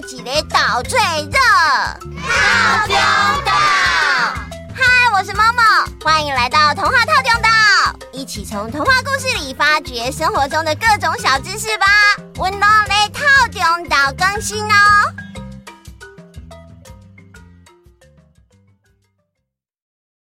一个岛最热，套中岛。嗨，我是 Momo，欢迎来到童话套中岛，一起从童话故事里发掘生活中的各种小知识吧。温柔的套中岛更新哦。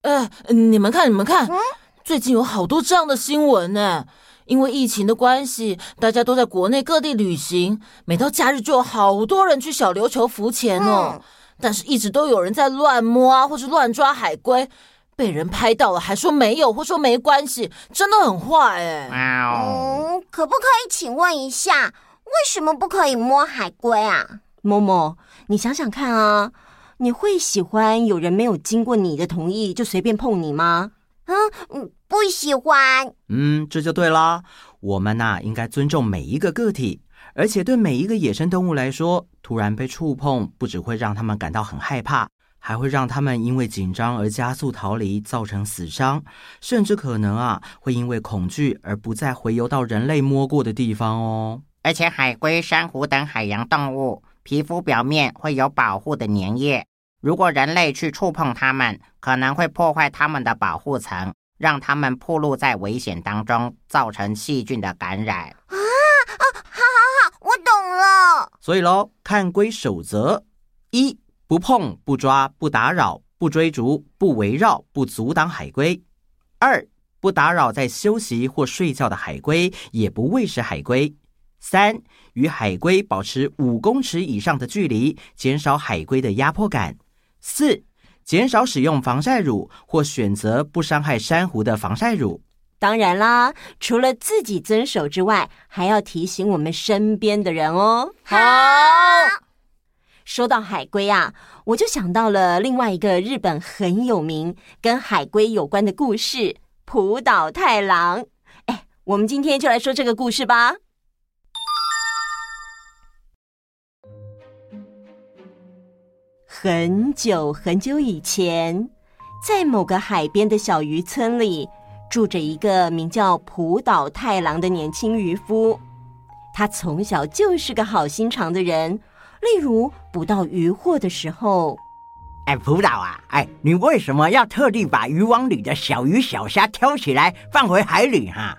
呃，你们看，你们看，嗯、最近有好多这样的新闻呢。因为疫情的关系，大家都在国内各地旅行，每到假日就有好多人去小琉球浮潜哦。嗯、但是，一直都有人在乱摸啊，或是乱抓海龟，被人拍到了还说没有，或说没关系，真的很坏哎。嗯，可不可以请问一下，为什么不可以摸海龟啊？某某，你想想看啊。你会喜欢有人没有经过你的同意就随便碰你吗？嗯，不喜欢。嗯，这就对了。我们呐，应该尊重每一个个体，而且对每一个野生动物来说，突然被触碰，不只会让他们感到很害怕，还会让他们因为紧张而加速逃离，造成死伤，甚至可能啊，会因为恐惧而不再回游到人类摸过的地方哦。而且，海龟、珊瑚等海洋动物。皮肤表面会有保护的粘液，如果人类去触碰它们，可能会破坏它们的保护层，让它们暴露在危险当中，造成细菌的感染。啊啊，好好好，我懂了。所以喽，看龟守则：一、不碰、不抓、不打扰、不追逐、不围绕、不阻挡海龟；二、不打扰在休息或睡觉的海龟，也不喂食海龟。三、与海龟保持五公尺以上的距离，减少海龟的压迫感。四、减少使用防晒乳或选择不伤害珊瑚的防晒乳。当然啦，除了自己遵守之外，还要提醒我们身边的人哦。好。说到海龟啊，我就想到了另外一个日本很有名跟海龟有关的故事——浦岛太郎。哎，我们今天就来说这个故事吧。很久很久以前，在某个海边的小渔村里，住着一个名叫浦岛太郎的年轻渔夫。他从小就是个好心肠的人，例如捕到渔获的时候，哎，浦岛啊，哎，你为什么要特地把渔网里的小鱼小虾挑起来放回海里哈？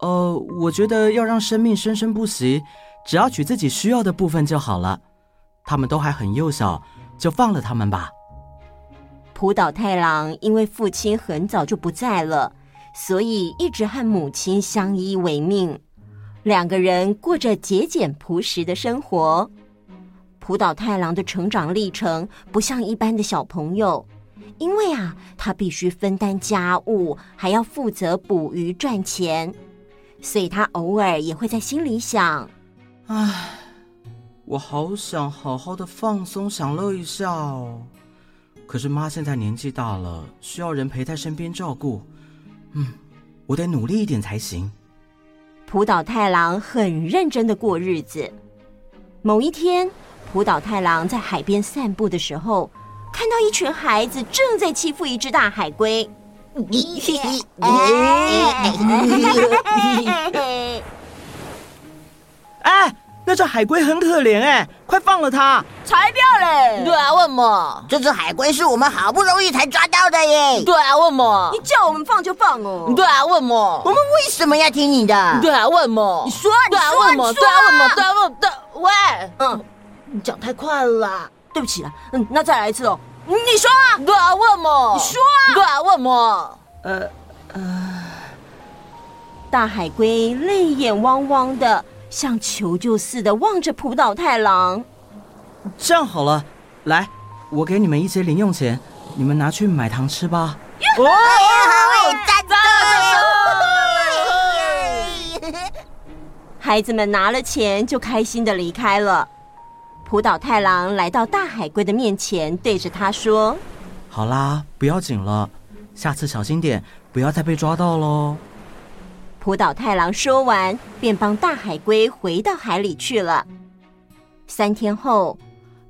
呃，我觉得要让生命生生不息，只要取自己需要的部分就好了。他们都还很幼小。就放了他们吧。浦岛太郎因为父亲很早就不在了，所以一直和母亲相依为命。两个人过着节俭朴实的生活。浦岛太郎的成长历程不像一般的小朋友，因为啊，他必须分担家务，还要负责捕鱼赚钱，所以他偶尔也会在心里想：唉。我好想好好的放松享乐一下哦，可是妈现在年纪大了，需要人陪在身边照顾。嗯，我得努力一点才行。浦岛太郎很认真的过日子。某一天，浦岛太郎在海边散步的时候，看到一群孩子正在欺负一只大海龟。哎！那只海龟很可怜哎，快放了它！才不要嘞！对啊，为什么？这只海龟是我们好不容易才抓到的耶！对啊，为什么？你叫我们放就放哦！对啊，为什么？我们为什么要听你的？对啊，为什么？你说，对啊，为什么？对啊，为什么？对啊，为什么？对，喂，嗯，你讲太快了啦，对不起了，嗯，那再来一次哦。你说啊？对啊，为什么？你说啊？对啊，为什么？呃呃，大海龟泪眼汪汪的。像求救似的望着浦岛太郎。这样好了，来，我给你们一些零用钱，你们拿去买糖吃吧。孩子们拿了钱就开心的离开了。浦岛太郎来到大海龟的面前，对着他说：“好啦，不要紧了，下次小心点，不要再被抓到喽。”浦岛太郎说完，便帮大海龟回到海里去了。三天后，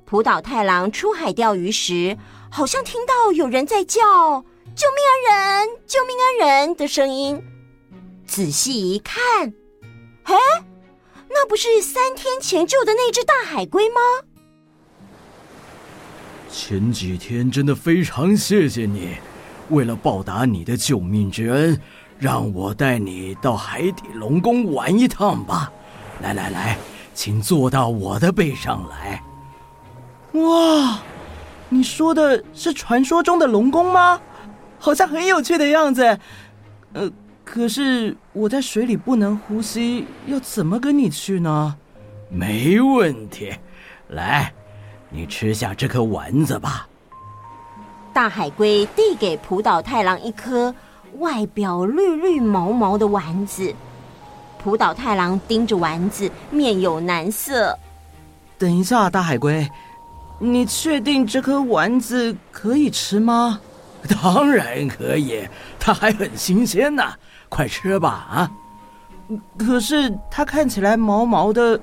浦岛太郎出海钓鱼时，好像听到有人在叫“救命啊人，救命啊人”的声音。仔细一看，嘿，那不是三天前救的那只大海龟吗？前几天真的非常谢谢你，为了报答你的救命之恩，让我带你到海底龙宫玩一趟吧。来来来，请坐到我的背上来。哇，你说的是传说中的龙宫吗？好像很有趣的样子。呃，可是我在水里不能呼吸，要怎么跟你去呢？没问题，来。你吃下这颗丸子吧。大海龟递给浦岛太郎一颗外表绿绿毛毛的丸子。浦岛太郎盯着丸子，面有难色。等一下，大海龟，你确定这颗丸子可以吃吗？当然可以，它还很新鲜呢。快吃吧，啊！可是它看起来毛毛的，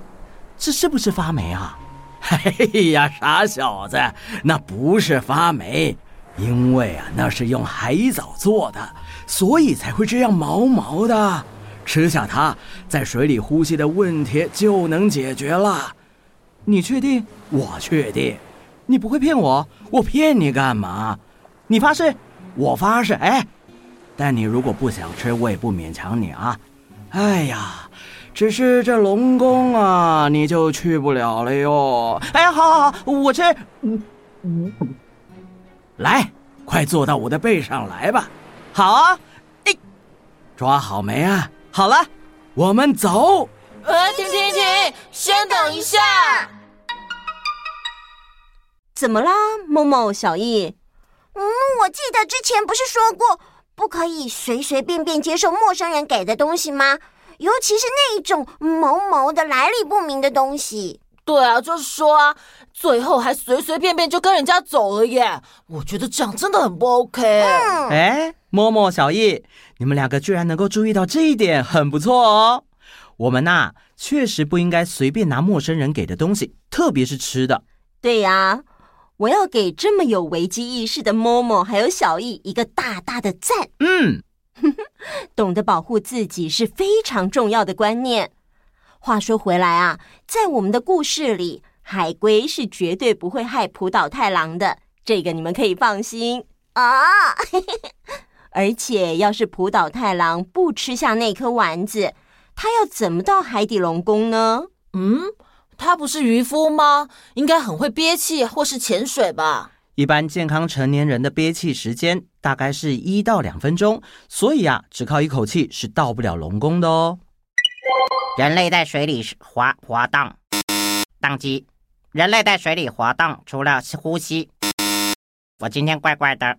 这是不是发霉啊？哎呀，傻小子，那不是发霉，因为啊，那是用海藻做的，所以才会这样毛毛的。吃下它，在水里呼吸的问题就能解决了。你确定？我确定。你不会骗我？我骗你干嘛？你发誓？我发誓。哎，但你如果不想吃，我也不勉强你啊。哎呀。只是这龙宫啊，你就去不了了哟。哎呀，好好好，我吃。嗯嗯，来，快坐到我的背上来吧。好啊。哎，抓好没啊？好了，我们走。呃，停停停，先等一下。怎么啦，某某小艺？嗯，我记得之前不是说过，不可以随随便便接受陌生人给的东西吗？尤其是那一种毛毛的、来历不明的东西。对啊，就是说啊，最后还随随便便就跟人家走了耶。我觉得这样真的很不 OK。嗯。哎，摸摸小艺，你们两个居然能够注意到这一点，很不错哦。我们呐，确实不应该随便拿陌生人给的东西，特别是吃的。对呀，我要给这么有危机意识的摸摸还有小艺一个大大的赞。嗯。懂得保护自己是非常重要的观念。话说回来啊，在我们的故事里，海龟是绝对不会害浦岛太郎的，这个你们可以放心啊。而且，要是浦岛太郎不吃下那颗丸子，他要怎么到海底龙宫呢？嗯，他不是渔夫吗？应该很会憋气或是潜水吧？一般健康成年人的憋气时间大概是一到两分钟，所以啊，只靠一口气是到不了龙宫的哦。人类在水里滑滑荡，当机。人类在水里滑荡，除了呼吸，我今天怪怪的。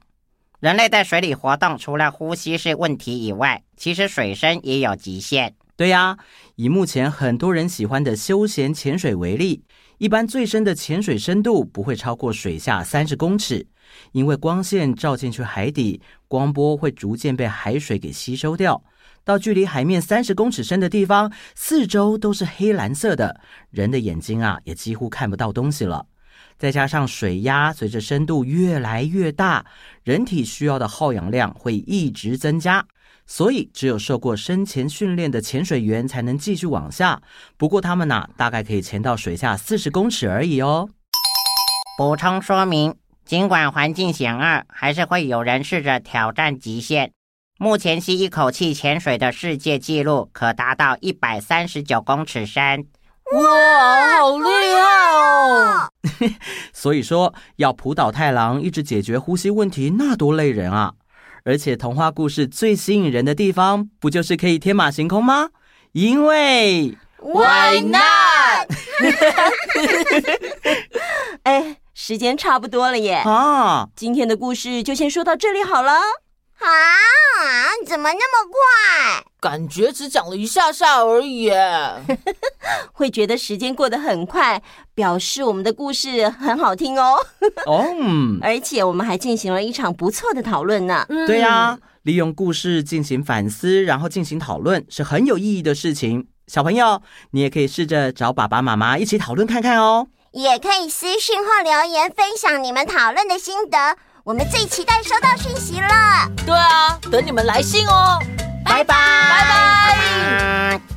人类在水里活动，除了呼吸是问题以外，其实水深也有极限。对呀，以目前很多人喜欢的休闲潜水为例。一般最深的潜水深度不会超过水下三十公尺，因为光线照进去海底，光波会逐渐被海水给吸收掉。到距离海面三十公尺深的地方，四周都是黑蓝色的，人的眼睛啊也几乎看不到东西了。再加上水压随着深度越来越大，人体需要的耗氧量会一直增加。所以，只有受过深潜训练的潜水员才能继续往下。不过，他们呢，大概可以潜到水下四十公尺而已哦。补充说明：尽管环境险恶，还是会有人试着挑战极限。目前吸一口气潜水的世界纪录可达到一百三十九公尺深。哇，好厉害哦！所以说，要浦岛太郎一直解决呼吸问题，那多累人啊！而且童话故事最吸引人的地方，不就是可以天马行空吗？因为 Why not？哎，时间差不多了耶！啊，今天的故事就先说到这里好了。啊！怎么那么快？感觉只讲了一下下而已。会觉得时间过得很快，表示我们的故事很好听哦。哦，而且我们还进行了一场不错的讨论呢。对呀，利用故事进行反思，然后进行讨论，是很有意义的事情。小朋友，你也可以试着找爸爸妈妈一起讨论看看哦。也可以私信或留言分享你们讨论的心得。我们最期待收到讯息了。对啊，等你们来信哦。拜拜，拜拜。